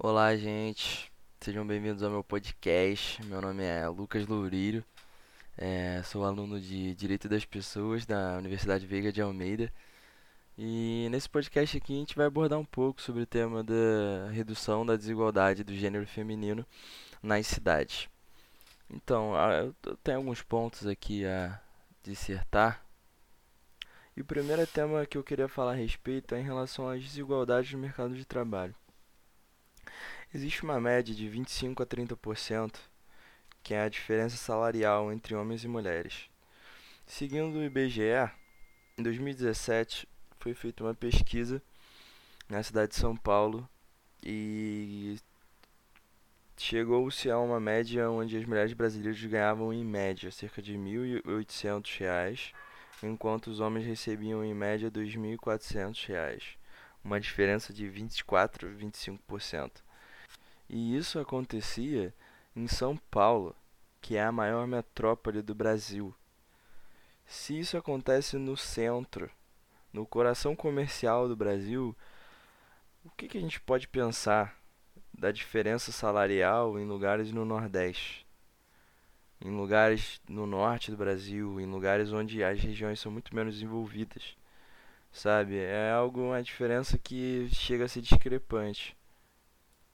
Olá, gente. Sejam bem-vindos ao meu podcast. Meu nome é Lucas Lourírio. É, sou aluno de Direito das Pessoas da Universidade Veiga de Almeida. E nesse podcast aqui a gente vai abordar um pouco sobre o tema da redução da desigualdade do gênero feminino nas cidades. Então, eu tenho alguns pontos aqui a dissertar. E o primeiro tema que eu queria falar a respeito é em relação às desigualdades no mercado de trabalho. Existe uma média de 25 a 30%, que é a diferença salarial entre homens e mulheres. Seguindo o IBGE, em 2017 foi feita uma pesquisa na cidade de São Paulo e chegou-se a uma média onde as mulheres brasileiras ganhavam em média cerca de R$ 1.800, enquanto os homens recebiam em média R$ 2.400, uma diferença de 24 a 25%. E isso acontecia em São Paulo, que é a maior metrópole do Brasil. Se isso acontece no centro, no coração comercial do Brasil, o que, que a gente pode pensar da diferença salarial em lugares no Nordeste? Em lugares no norte do Brasil, em lugares onde as regiões são muito menos desenvolvidas, sabe? É algo, uma diferença que chega a ser discrepante.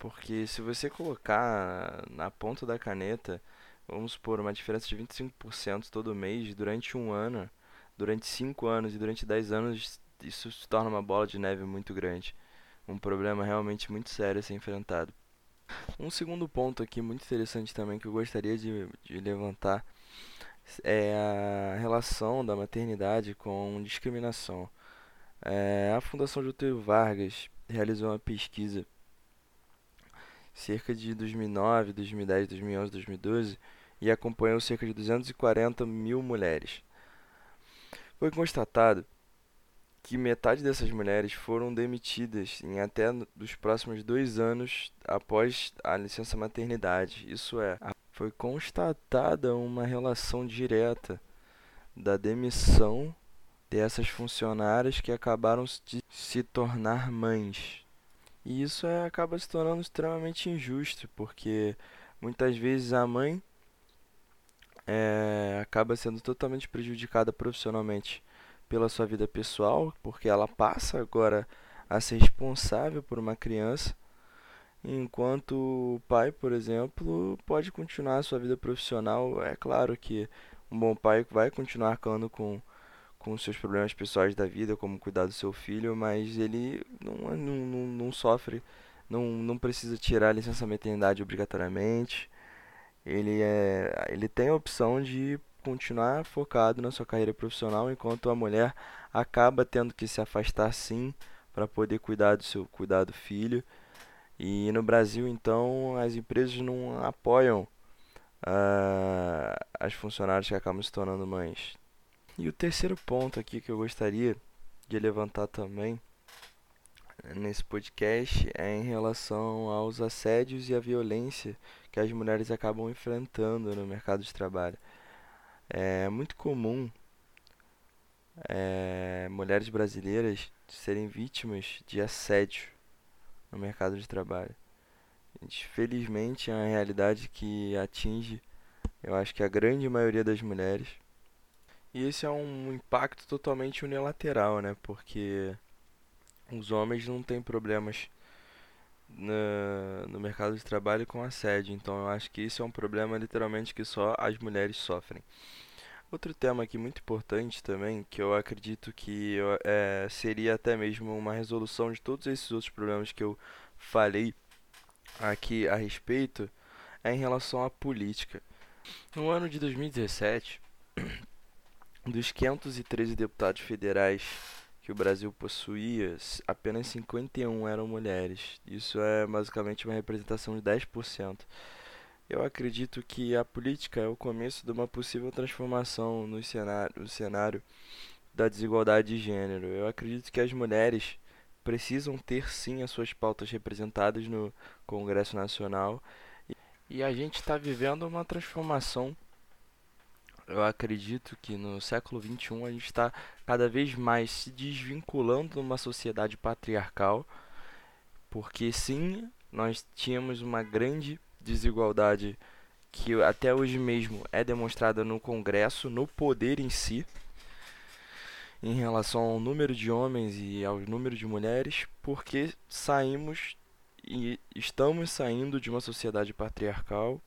Porque se você colocar na ponta da caneta, vamos supor, uma diferença de 25% todo mês durante um ano, durante 5 anos e durante 10 anos, isso se torna uma bola de neve muito grande. Um problema realmente muito sério a ser enfrentado. Um segundo ponto aqui muito interessante também que eu gostaria de, de levantar é a relação da maternidade com discriminação. É, a Fundação Getúlio Vargas realizou uma pesquisa cerca de 2009, 2010, 2011, 2012 e acompanhou cerca de 240 mil mulheres. Foi constatado que metade dessas mulheres foram demitidas em até dos próximos dois anos após a licença maternidade. Isso é, foi constatada uma relação direta da demissão dessas funcionárias que acabaram de se tornar mães. E isso é, acaba se tornando extremamente injusto, porque muitas vezes a mãe é, acaba sendo totalmente prejudicada profissionalmente pela sua vida pessoal, porque ela passa agora a ser responsável por uma criança, enquanto o pai, por exemplo, pode continuar a sua vida profissional. É claro que um bom pai vai continuar arcando com com seus problemas pessoais da vida, como cuidar do seu filho, mas ele não, não, não, não sofre, não, não precisa tirar a licença maternidade obrigatoriamente. Ele, é, ele tem a opção de continuar focado na sua carreira profissional, enquanto a mulher acaba tendo que se afastar sim para poder cuidar do seu cuidar do filho. E no Brasil, então, as empresas não apoiam uh, as funcionárias que acabam se tornando mães. E o terceiro ponto aqui que eu gostaria de levantar também nesse podcast é em relação aos assédios e a violência que as mulheres acabam enfrentando no mercado de trabalho. É muito comum é, mulheres brasileiras serem vítimas de assédio no mercado de trabalho. Felizmente é uma realidade que atinge, eu acho que a grande maioria das mulheres. E esse é um impacto totalmente unilateral, né? Porque os homens não têm problemas no mercado de trabalho com assédio. Então eu acho que isso é um problema literalmente que só as mulheres sofrem. Outro tema aqui muito importante também, que eu acredito que é, seria até mesmo uma resolução de todos esses outros problemas que eu falei aqui a respeito, é em relação à política. No ano de 2017, dos 513 deputados federais que o Brasil possuía, apenas 51 eram mulheres. Isso é basicamente uma representação de 10%. Eu acredito que a política é o começo de uma possível transformação no cenário, no cenário da desigualdade de gênero. Eu acredito que as mulheres precisam ter sim as suas pautas representadas no Congresso Nacional. E a gente está vivendo uma transformação eu acredito que no século XXI a gente está cada vez mais se desvinculando de uma sociedade patriarcal, porque sim, nós tínhamos uma grande desigualdade que até hoje mesmo é demonstrada no Congresso, no poder em si, em relação ao número de homens e ao número de mulheres, porque saímos e estamos saindo de uma sociedade patriarcal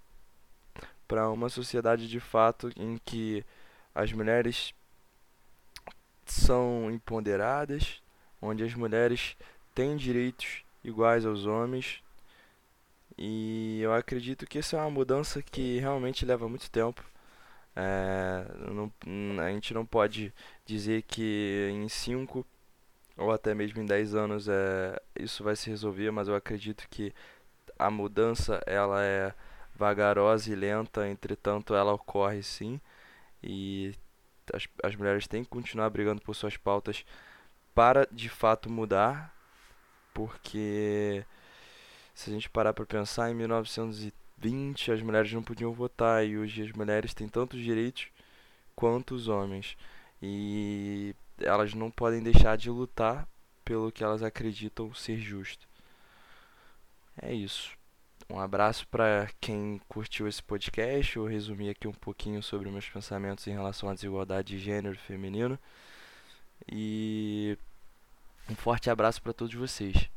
para uma sociedade de fato em que as mulheres são empoderadas, onde as mulheres têm direitos iguais aos homens. E eu acredito que essa é uma mudança que realmente leva muito tempo. É, não, a gente não pode dizer que em 5 ou até mesmo em 10 anos é, isso vai se resolver, mas eu acredito que a mudança ela é vagarosa e lenta, entretanto ela ocorre sim. E as, as mulheres têm que continuar brigando por suas pautas para de fato mudar, porque se a gente parar para pensar, em 1920 as mulheres não podiam votar e hoje as mulheres têm tantos direitos quanto os homens. E elas não podem deixar de lutar pelo que elas acreditam ser justo. É isso. Um abraço para quem curtiu esse podcast. Eu resumi aqui um pouquinho sobre meus pensamentos em relação à desigualdade de gênero feminino. E um forte abraço para todos vocês.